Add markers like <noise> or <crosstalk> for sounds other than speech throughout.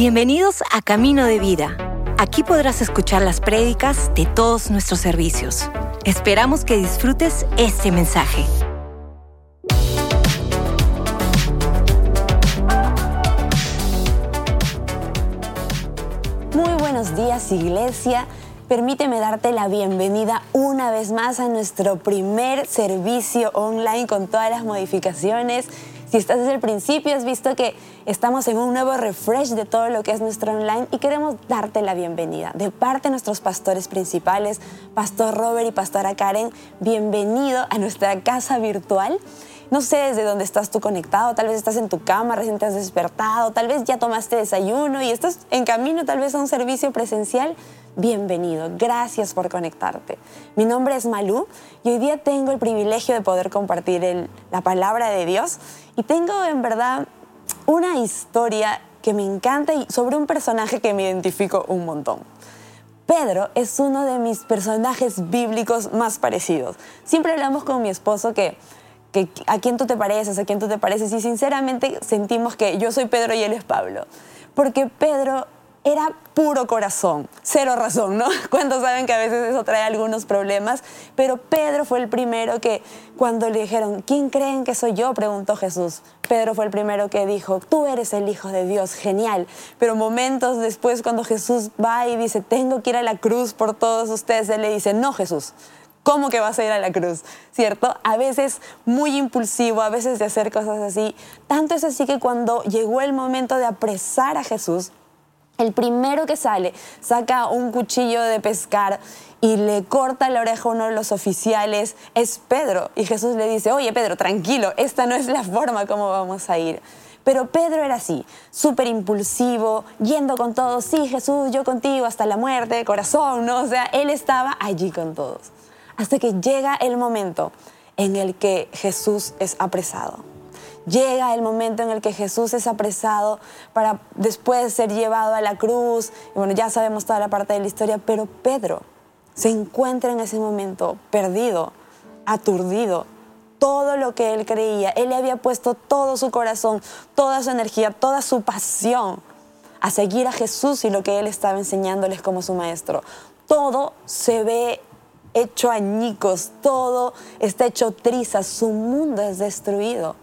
Bienvenidos a Camino de Vida. Aquí podrás escuchar las prédicas de todos nuestros servicios. Esperamos que disfrutes este mensaje. Muy buenos días iglesia. Permíteme darte la bienvenida una vez más a nuestro primer servicio online con todas las modificaciones si estás desde el principio, has visto que estamos en un nuevo refresh de todo lo que es nuestro online y queremos darte la bienvenida. De parte de nuestros pastores principales, Pastor Robert y Pastora Karen, bienvenido a nuestra casa virtual. No sé desde dónde estás tú conectado, tal vez estás en tu cama, recién te has despertado, tal vez ya tomaste desayuno y estás en camino tal vez a un servicio presencial bienvenido. Gracias por conectarte. Mi nombre es Malú y hoy día tengo el privilegio de poder compartir la palabra de Dios y tengo en verdad una historia que me encanta y sobre un personaje que me identifico un montón. Pedro es uno de mis personajes bíblicos más parecidos. Siempre hablamos con mi esposo que, que a quién tú te pareces, a quién tú te pareces y sinceramente sentimos que yo soy Pedro y él es Pablo. Porque Pedro era puro corazón, cero razón, ¿no? <laughs> Cuando saben que a veces eso trae algunos problemas, pero Pedro fue el primero que cuando le dijeron, ¿quién creen que soy yo? preguntó Jesús. Pedro fue el primero que dijo, tú eres el Hijo de Dios, genial. Pero momentos después cuando Jesús va y dice, tengo que ir a la cruz por todos ustedes, él le dice, no Jesús, ¿Cómo que vas a ir a la cruz? ¿Cierto? A veces muy impulsivo, a veces de hacer cosas así. Tanto es así que cuando llegó el momento de apresar a Jesús, el primero que sale saca un cuchillo de pescar y le corta la oreja a uno de los oficiales es Pedro. Y Jesús le dice, oye Pedro, tranquilo, esta no es la forma como vamos a ir. Pero Pedro era así, súper impulsivo, yendo con todos, sí Jesús, yo contigo hasta la muerte, corazón, ¿no? O sea, él estaba allí con todos. Hasta que llega el momento en el que Jesús es apresado llega el momento en el que Jesús es apresado para después ser llevado a la cruz. Y bueno, ya sabemos toda la parte de la historia, pero Pedro se encuentra en ese momento perdido, aturdido. Todo lo que él creía, él le había puesto todo su corazón, toda su energía, toda su pasión a seguir a Jesús y lo que él estaba enseñándoles como su maestro. Todo se ve hecho añicos, todo está hecho trizas, su mundo es destruido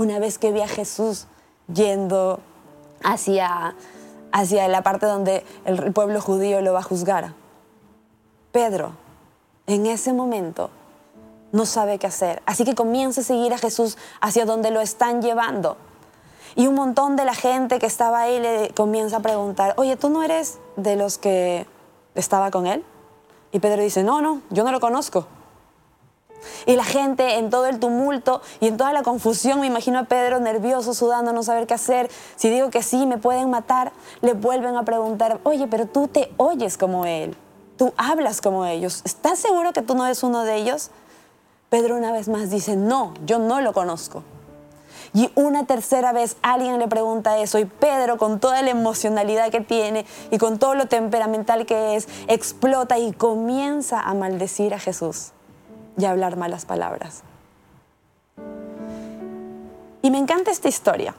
una vez que vi a Jesús yendo hacia, hacia la parte donde el pueblo judío lo va a juzgar. Pedro, en ese momento, no sabe qué hacer. Así que comienza a seguir a Jesús hacia donde lo están llevando. Y un montón de la gente que estaba ahí le comienza a preguntar, oye, ¿tú no eres de los que estaba con él? Y Pedro dice, no, no, yo no lo conozco. Y la gente en todo el tumulto y en toda la confusión, me imagino a Pedro nervioso, sudando, no saber qué hacer. Si digo que sí, me pueden matar, le vuelven a preguntar, oye, pero tú te oyes como él, tú hablas como ellos, ¿estás seguro que tú no eres uno de ellos? Pedro una vez más dice, no, yo no lo conozco. Y una tercera vez alguien le pregunta eso y Pedro con toda la emocionalidad que tiene y con todo lo temperamental que es, explota y comienza a maldecir a Jesús y hablar malas palabras. Y me encanta esta historia,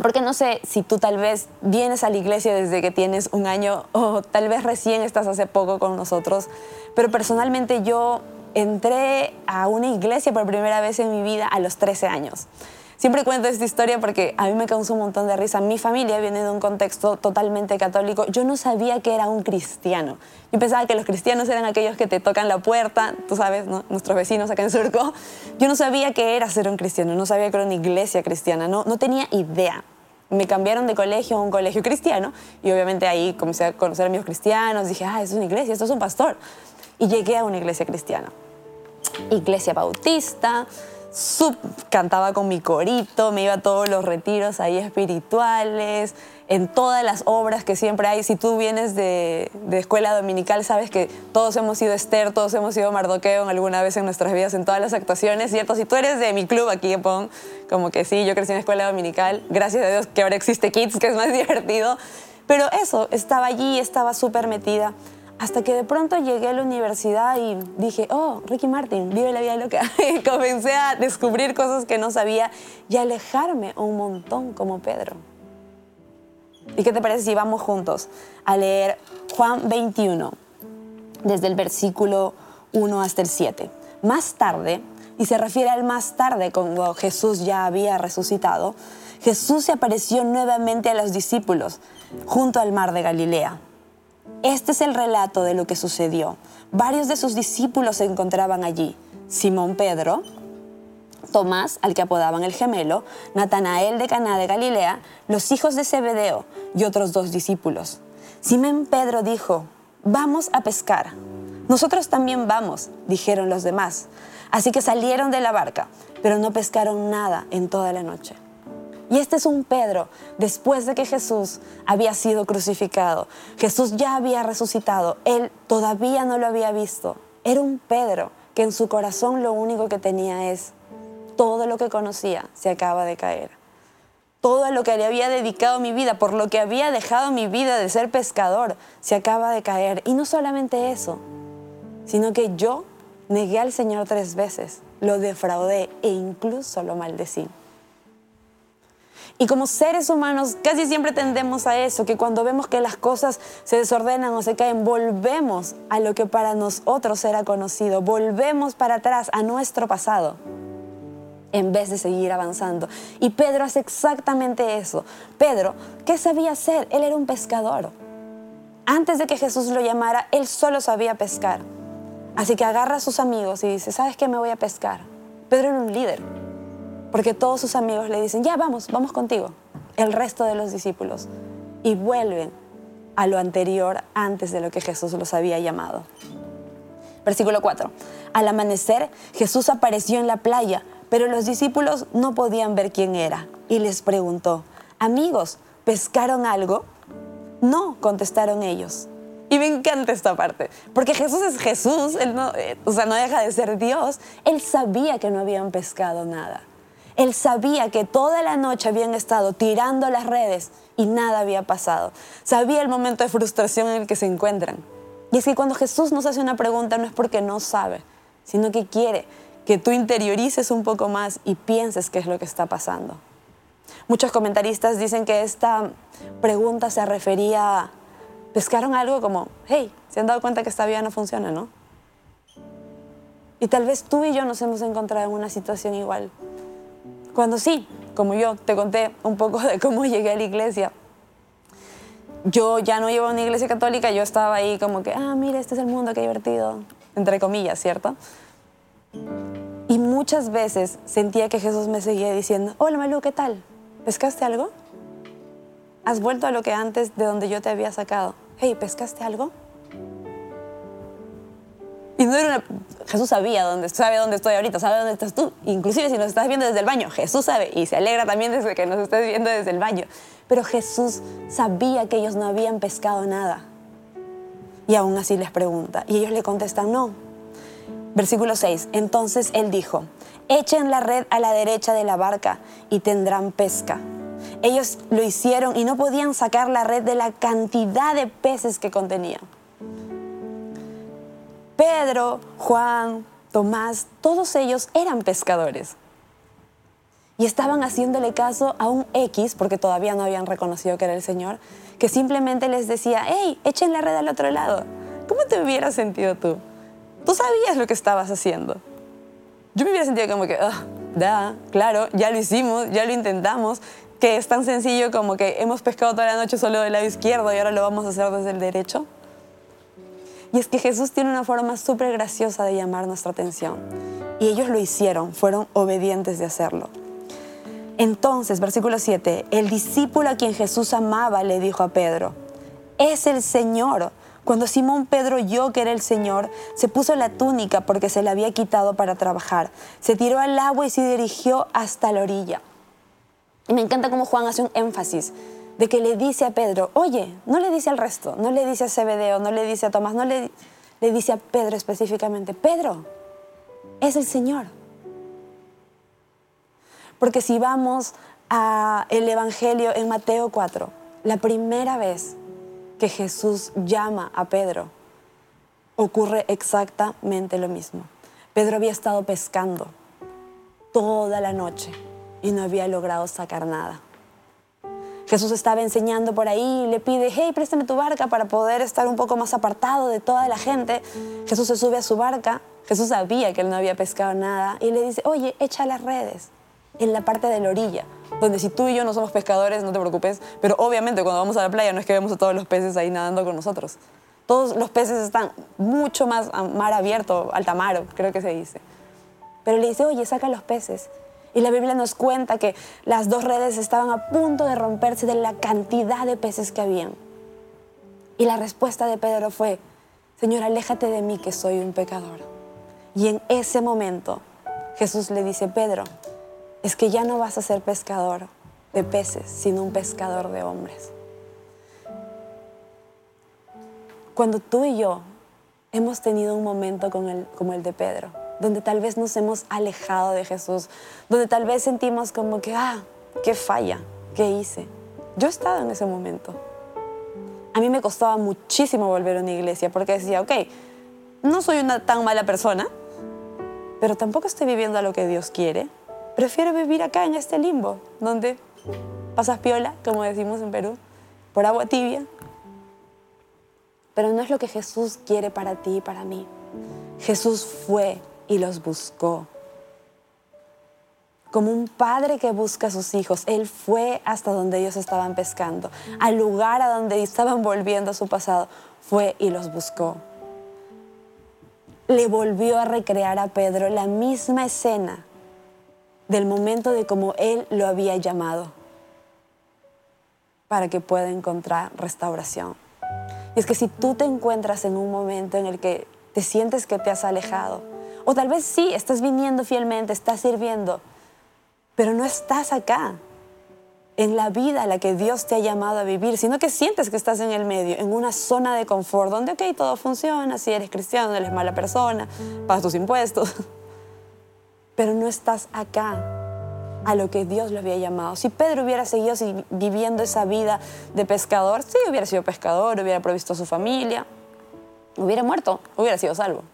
porque no sé si tú tal vez vienes a la iglesia desde que tienes un año o tal vez recién estás hace poco con nosotros, pero personalmente yo entré a una iglesia por primera vez en mi vida a los 13 años. Siempre cuento esta historia porque a mí me causó un montón de risa. Mi familia viene de un contexto totalmente católico. Yo no sabía que era un cristiano. Yo pensaba que los cristianos eran aquellos que te tocan la puerta, tú sabes, nuestros vecinos acá en Surco. Yo no sabía que era ser un cristiano, no sabía que era una iglesia cristiana, no, no tenía idea. Me cambiaron de colegio a un colegio cristiano y obviamente ahí comencé a conocer amigos cristianos. Dije, ah, es una iglesia, esto es un pastor. Y llegué a una iglesia cristiana. Iglesia bautista, sub, cantaba con mi corito, me iba a todos los retiros ahí espirituales, en todas las obras que siempre hay. Si tú vienes de, escuela dominical, sabes que todos hemos sido Esther, todos hemos sido Mardoqueo alguna vez en nuestras vidas, en todas las actuaciones, ¿cierto? Si tú eres de mi club aquí en Pon, como que sí, yo crecí en escuela dominical, gracias a Dios que ahora existe Kids, que es más <laughs> divertido. Pero eso, estaba allí, estaba súper metida. Hasta que de pronto llegué a la universidad y dije, oh, Ricky Martin, vive la vida loca. Y <laughs> comencé a descubrir cosas que no sabía y alejarme un montón como Pedro. ¿Y qué te parece si vamos juntos a leer Juan 21, desde el versículo 1 hasta el 7? Más tarde, y se refiere al más tarde, cuando Jesús ya había resucitado, Jesús se apareció nuevamente a los discípulos junto al mar de Galilea. Este es el relato de lo que sucedió. Varios de sus discípulos se encontraban allí. Simón Pedro, Tomás, al que apodaban el gemelo, Natanael de Caná de Galilea, los hijos de Zebedeo y otros dos discípulos. Simón Pedro dijo, vamos a pescar. Nosotros también vamos, dijeron los demás. Así que salieron de la barca, pero no pescaron nada en toda la noche. Y este es un Pedro, después de que Jesús había sido crucificado. Jesús ya había resucitado, él todavía no lo había visto. Era un Pedro que en su corazón lo único que tenía es todo lo que conocía se acaba de caer. Todo lo que le había dedicado mi vida, por lo que había dejado mi vida de ser pescador, se acaba de caer. Y no solamente eso, sino que yo negué al Señor tres veces, lo defraudé e incluso lo maldecí. Y como seres humanos casi siempre tendemos a eso, que cuando vemos que las cosas se desordenan o se caen, volvemos a lo que para nosotros era conocido, volvemos para atrás a nuestro pasado en vez de seguir avanzando. Y Pedro hace exactamente eso. Pedro, ¿qué sabía hacer? Él era un pescador. Antes de que Jesús lo llamara, él solo sabía pescar. Así que agarra a sus amigos y dice, ¿sabes qué? Me voy a pescar. Pedro era un líder porque todos sus amigos le dicen, ya vamos, vamos contigo. El resto de los discípulos. Y vuelven a lo anterior antes de lo que Jesús los había llamado. Versículo 4. Al amanecer, Jesús apareció en la playa, pero los discípulos no podían ver quién era. Y les preguntó, amigos, ¿pescaron algo? No, contestaron ellos. Y me encanta esta parte, porque Jesús es Jesús, él eh, o sea, no deja de ser Dios. Él sabía que no habían pescado nada. Él sabía que toda la noche habían estado tirando las redes y nada había pasado. Sabía el momento de frustración en el que se encuentran. Y es que cuando Jesús nos hace una pregunta no es porque no sabe, sino que quiere que tú interiorices un poco más y pienses qué es lo que está pasando. Muchos comentaristas dicen que esta pregunta se refería a pescaron algo como, hey, se han dado cuenta que esta vida no funciona, ¿no? Y tal vez tú y yo nos hemos encontrado en una situación igual. Cuando sí, como yo te conté un poco de cómo <laughs> llegué a la iglesia, yo ya no iba a una iglesia católica, yo estaba ahí como que, ah, mira, este es el mundo, qué divertido, entre comillas, ¿cierto? Y muchas veces sentía que Jesús me seguía diciendo, hola Malú, ¿qué tal? ¿Pescaste algo? ¿Has vuelto a lo que antes de donde yo te había sacado? Hey, ¿pescaste algo? Y no era una... Jesús sabía dónde, sabe dónde estoy ahorita, sabe dónde estás tú. Inclusive si nos estás viendo desde el baño, Jesús sabe y se alegra también desde que nos estés viendo desde el baño. Pero Jesús sabía que ellos no habían pescado nada. Y aún así les pregunta. Y ellos le contestan, no. Versículo 6. Entonces él dijo, echen la red a la derecha de la barca y tendrán pesca. Ellos lo hicieron y no podían sacar la red de la cantidad de peces que contenía. Pedro, Juan, Tomás, todos ellos eran pescadores. Y estaban haciéndole caso a un X, porque todavía no habían reconocido que era el Señor, que simplemente les decía, hey, echen la red al otro lado. ¿Cómo te hubieras sentido tú? Tú sabías lo que estabas haciendo. Yo me hubiera sentido como que, ah, da, claro, ya lo hicimos, ya lo intentamos, que es tan sencillo como que hemos pescado toda la noche solo del lado izquierdo y ahora lo vamos a hacer desde el derecho. Y es que Jesús tiene una forma súper graciosa de llamar nuestra atención. Y ellos lo hicieron, fueron obedientes de hacerlo. Entonces, versículo 7, el discípulo a quien Jesús amaba le dijo a Pedro, es el Señor. Cuando Simón Pedro oyó que era el Señor, se puso la túnica porque se la había quitado para trabajar. Se tiró al agua y se dirigió hasta la orilla. Y me encanta cómo Juan hace un énfasis de que le dice a Pedro, oye, no le dice al resto, no le dice a Zebedeo, no le dice a Tomás, no le, le dice a Pedro específicamente, Pedro, es el Señor. Porque si vamos a el Evangelio en Mateo 4, la primera vez que Jesús llama a Pedro, ocurre exactamente lo mismo. Pedro había estado pescando toda la noche y no había logrado sacar nada. Jesús estaba enseñando por ahí le pide, hey, préstame tu barca para poder estar un poco más apartado de toda la gente. Jesús se sube a su barca. Jesús sabía que él no había pescado nada y le dice, oye, echa las redes en la parte de la orilla, donde si tú y yo no somos pescadores, no te preocupes, pero obviamente cuando vamos a la playa no es que vemos a todos los peces ahí nadando con nosotros. Todos los peces están mucho más a mar abierto, alta mar, creo que se dice. Pero le dice, oye, saca los peces. Y la Biblia nos cuenta que las dos redes estaban a punto de romperse de la cantidad de peces que habían. Y la respuesta de Pedro fue, Señor, aléjate de mí que soy un pecador. Y en ese momento Jesús le dice, Pedro, es que ya no vas a ser pescador de peces, sino un pescador de hombres. Cuando tú y yo hemos tenido un momento como el de Pedro, donde tal vez nos hemos alejado de Jesús, donde tal vez sentimos como que, ah, qué falla, qué hice. Yo he estado en ese momento. A mí me costaba muchísimo volver a una iglesia porque decía, ok, no soy una tan mala persona, pero tampoco estoy viviendo a lo que Dios quiere. Prefiero vivir acá en este limbo, donde pasas piola, como decimos en Perú, por agua tibia. Pero no es lo que Jesús quiere para ti y para mí. Jesús fue y los buscó. Como un padre que busca a sus hijos, Él fue hasta donde ellos estaban pescando, al lugar a donde estaban volviendo a su pasado, fue y los buscó. Le volvió a recrear a Pedro la misma escena del momento de cómo Él lo había llamado para que pueda encontrar restauración. Y es que si tú te encuentras en un momento en el que te sientes que te has alejado, o tal vez sí, estás viniendo fielmente, estás sirviendo, pero no estás acá, en la vida a la que Dios te ha llamado a vivir, sino que sientes que estás en el medio, en una zona de confort, donde, ok, todo funciona, si eres cristiano, no eres mala persona, pagas tus impuestos, <laughs> pero no estás acá a lo que Dios lo había llamado. Si Pedro hubiera seguido viviendo esa vida de pescador, sí, hubiera sido pescador, hubiera provisto a su familia, hubiera muerto, hubiera sido salvo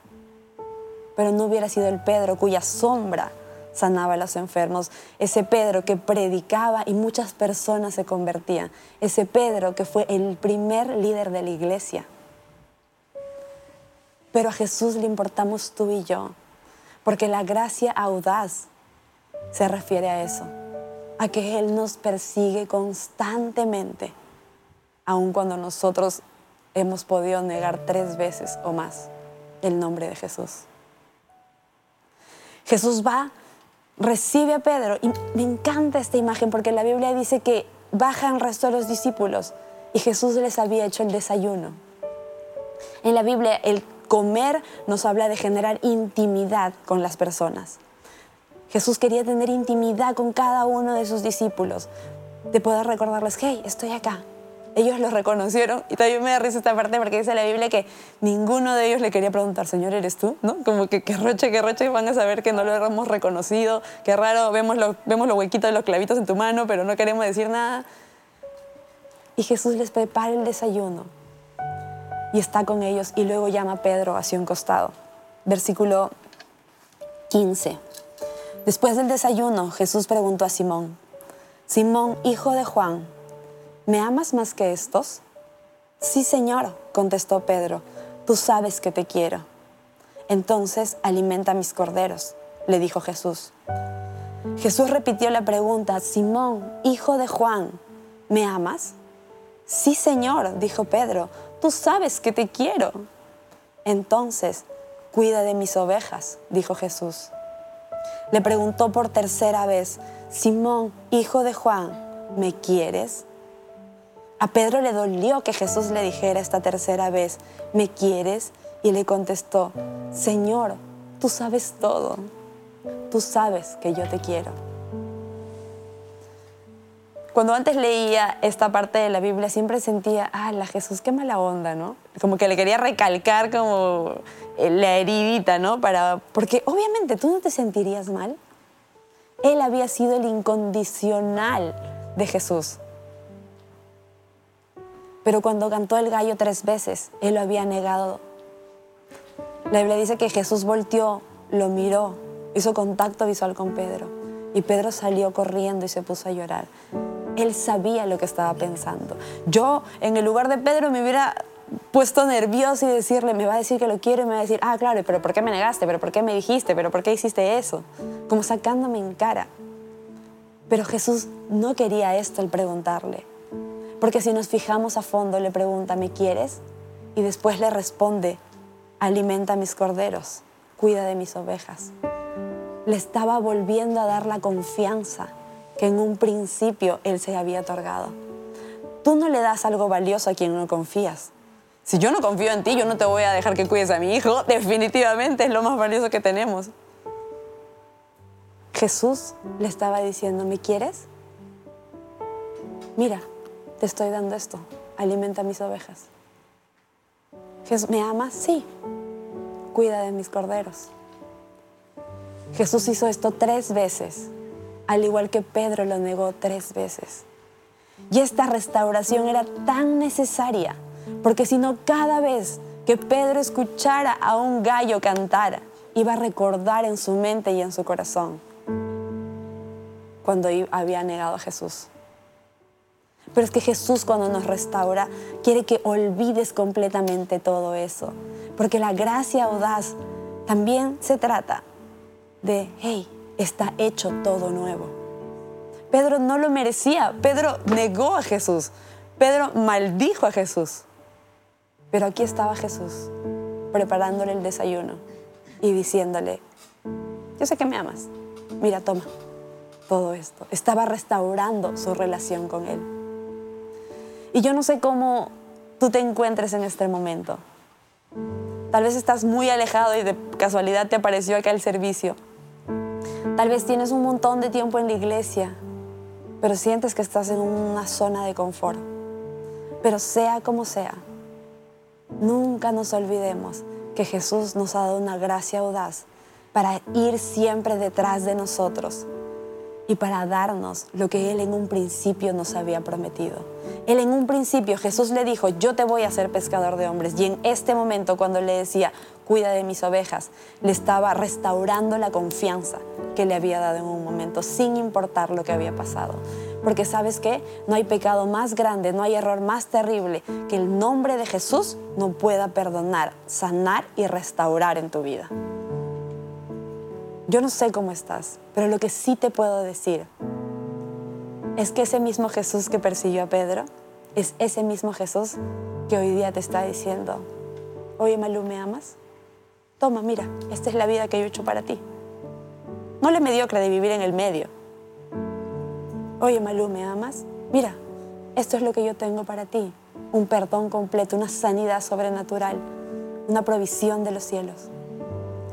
pero no hubiera sido el Pedro cuya sombra sanaba a los enfermos, ese Pedro que predicaba y muchas personas se convertían, ese Pedro que fue el primer líder de la iglesia. Pero a Jesús le importamos tú y yo, porque la gracia audaz se refiere a eso, a que Él nos persigue constantemente, aun cuando nosotros hemos podido negar tres veces o más el nombre de Jesús. Jesús va, recibe a Pedro y me encanta esta imagen porque la Biblia dice que bajan el resto de los discípulos y Jesús les había hecho el desayuno. En la Biblia el comer nos habla de generar intimidad con las personas. Jesús quería tener intimidad con cada uno de sus discípulos, de poder recordarles, hey, estoy acá, ellos lo reconocieron y también me da risa esta parte porque dice la Biblia que ninguno de ellos le quería preguntar, Señor, ¿eres tú? ¿No? Como que qué roche, qué roche, van a saber que no lo hemos reconocido, qué raro, vemos, vemos los huequitos de los clavitos en tu mano, pero no queremos decir nada. Y Jesús les prepara el desayuno y está con ellos y luego llama a Pedro hacia un costado. Versículo 15. Después del desayuno, Jesús preguntó a Simón, Simón, hijo de Juan, ¿me amas más que estos? Sí, Señor, contestó Pedro, tú sabes que te quiero. Entonces alimenta mis corderos, le dijo Jesús. Jesús repitió la pregunta, Simón, hijo de Juan, ¿me amas? Sí, Señor, dijo Pedro, tú sabes que te quiero. Entonces, cuida de mis ovejas, dijo Jesús. Le preguntó por tercera vez, Simón, hijo de Juan, ¿me quieres? A Pedro le dolió que Jesús le dijera esta tercera vez, ¿me quieres? Y le contestó, Señor, tú sabes todo, tú sabes que yo te quiero. Cuando antes leía esta parte de la Biblia siempre sentía, ah, la Jesús, qué mala onda, ¿no? Como que le quería recalcar como eh, la heridita, ¿no? Para, porque obviamente tú no te sentirías mal. Él había sido el incondicional de Jesús. Pero cuando cantó el gallo tres veces, él lo había negado. La Biblia dice que Jesús volteó, lo miró, hizo contacto visual con Pedro. Y Pedro salió corriendo y se puso a llorar. Él sabía lo que estaba pensando. Yo, en el lugar de Pedro, me hubiera puesto nervioso y decirle, me va a decir que lo quiero y me va a decir, ah, claro, pero ¿por qué me negaste? ¿Pero por qué me dijiste? ¿Pero por qué hiciste eso? Como sacándome en cara. Pero Jesús no quería esto al preguntarle. Porque si nos fijamos a fondo, le pregunta, ¿me quieres? Y después le responde, alimenta mis corderos, cuida de mis ovejas. Le estaba volviendo a dar la confianza que en un principio él se había otorgado. Tú no le das algo valioso a quien no confías. Si yo no confío en ti, yo no te voy a dejar que cuides a mi hijo. <laughs> Definitivamente es lo más valioso que tenemos. Jesús le estaba diciendo, ¿me quieres? Mira, te estoy dando esto, alimenta mis ovejas. Jesús, ¿me amas? Sí. Cuida de mis corderos. Jesús hizo esto tres veces, al igual que Pedro lo negó tres veces. Y esta restauración era tan necesaria, porque si no cada vez que Pedro escuchara a un gallo cantar, iba a recordar en su mente y en su corazón cuando había negado a Jesús. Pero es que Jesús cuando nos restaura quiere que olvides completamente todo eso. Porque la gracia audaz también se trata de, hey, está hecho todo nuevo. Pedro no lo merecía. Pedro negó a Jesús. Pedro maldijo a Jesús. Pero aquí estaba Jesús preparándole el desayuno y diciéndole, yo sé que me amas. Mira, toma todo esto. Estaba restaurando su relación con Él. Y yo no sé cómo tú te encuentres en este momento. Tal vez estás muy alejado y de casualidad te apareció acá el servicio. Tal vez tienes un montón de tiempo en la iglesia, pero sientes que estás en una zona de confort. Pero sea como sea, nunca nos olvidemos que Jesús nos ha dado una gracia audaz para ir siempre detrás de nosotros y para darnos lo que Él en un principio nos había prometido. Él en un principio, Jesús le dijo, yo te voy a ser pescador de hombres. Y en este momento, cuando le decía, cuida de mis ovejas, le estaba restaurando la confianza que le había dado en un momento, sin importar lo que había pasado. Porque sabes qué, no hay pecado más grande, no hay error más terrible que el nombre de Jesús no pueda perdonar, sanar y restaurar en tu vida. Yo no sé cómo estás, pero lo que sí te puedo decir es que ese mismo Jesús que persiguió a Pedro es ese mismo Jesús que hoy día te está diciendo, oye Malú, ¿me amas? Toma, mira, esta es la vida que yo he hecho para ti. No le mediocre de vivir en el medio. Oye Malú, ¿me amas? Mira, esto es lo que yo tengo para ti. Un perdón completo, una sanidad sobrenatural, una provisión de los cielos.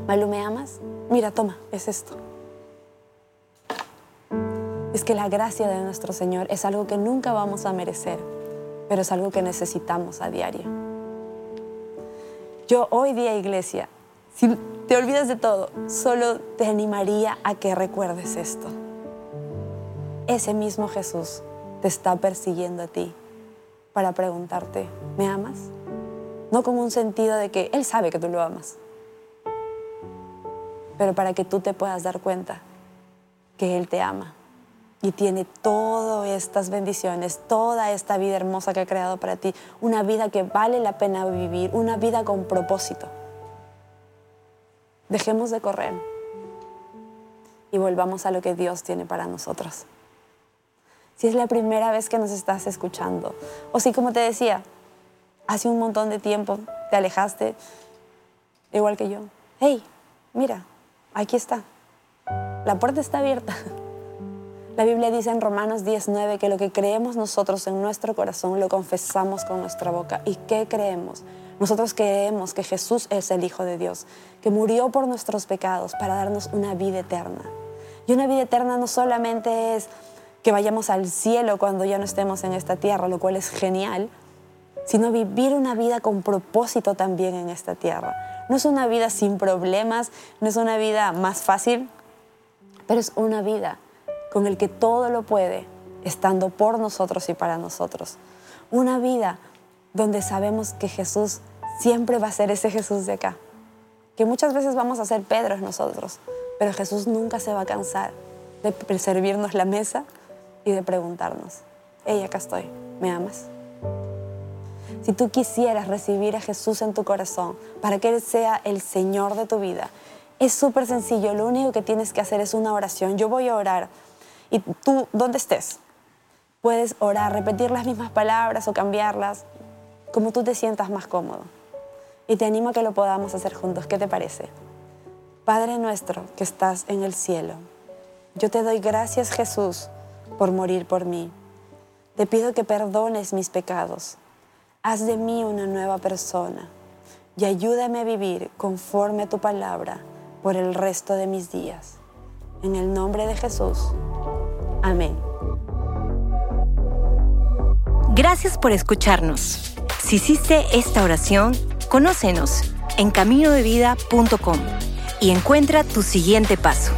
Malú, ¿me amas? Mira, toma, es esto. Es que la gracia de nuestro Señor es algo que nunca vamos a merecer, pero es algo que necesitamos a diario. Yo hoy día, iglesia, si te olvidas de todo, solo te animaría a que recuerdes esto. Ese mismo Jesús te está persiguiendo a ti para preguntarte, ¿me amas? No con un sentido de que Él sabe que tú lo amas, pero para que tú te puedas dar cuenta que Él te ama y tiene todas estas bendiciones, toda esta vida hermosa que ha creado para ti, una vida que vale la pena vivir, una vida con propósito. Dejemos de correr y volvamos a lo que Dios tiene para nosotros. Si es la primera vez que nos estás escuchando, o si como te decía, hace un montón de tiempo te alejaste, igual que yo, hey, mira, Aquí está. La puerta está abierta. La Biblia dice en Romanos 19 que lo que creemos nosotros en nuestro corazón lo confesamos con nuestra boca. ¿Y qué creemos? Nosotros creemos que Jesús es el Hijo de Dios, que murió por nuestros pecados para darnos una vida eterna. Y una vida eterna no solamente es que vayamos al cielo cuando ya no estemos en esta tierra, lo cual es genial, sino vivir una vida con propósito también en esta tierra. No es una vida sin problemas, no es una vida más fácil, pero es una vida con el que todo lo puede, estando por nosotros y para nosotros. Una vida donde sabemos que Jesús siempre va a ser ese Jesús de acá. Que muchas veces vamos a ser Pedros nosotros, pero Jesús nunca se va a cansar de servirnos la mesa y de preguntarnos, hey, acá estoy, ¿me amas? Si tú quisieras recibir a Jesús en tu corazón para que Él sea el Señor de tu vida, es súper sencillo. Lo único que tienes que hacer es una oración. Yo voy a orar. Y tú, ¿dónde estés? Puedes orar, repetir las mismas palabras o cambiarlas como tú te sientas más cómodo. Y te animo a que lo podamos hacer juntos. ¿Qué te parece? Padre nuestro que estás en el cielo, yo te doy gracias Jesús por morir por mí. Te pido que perdones mis pecados. Haz de mí una nueva persona y ayúdame a vivir conforme a tu palabra por el resto de mis días. En el nombre de Jesús. Amén. Gracias por escucharnos. Si hiciste esta oración, conócenos en caminodevida.com y encuentra tu siguiente paso.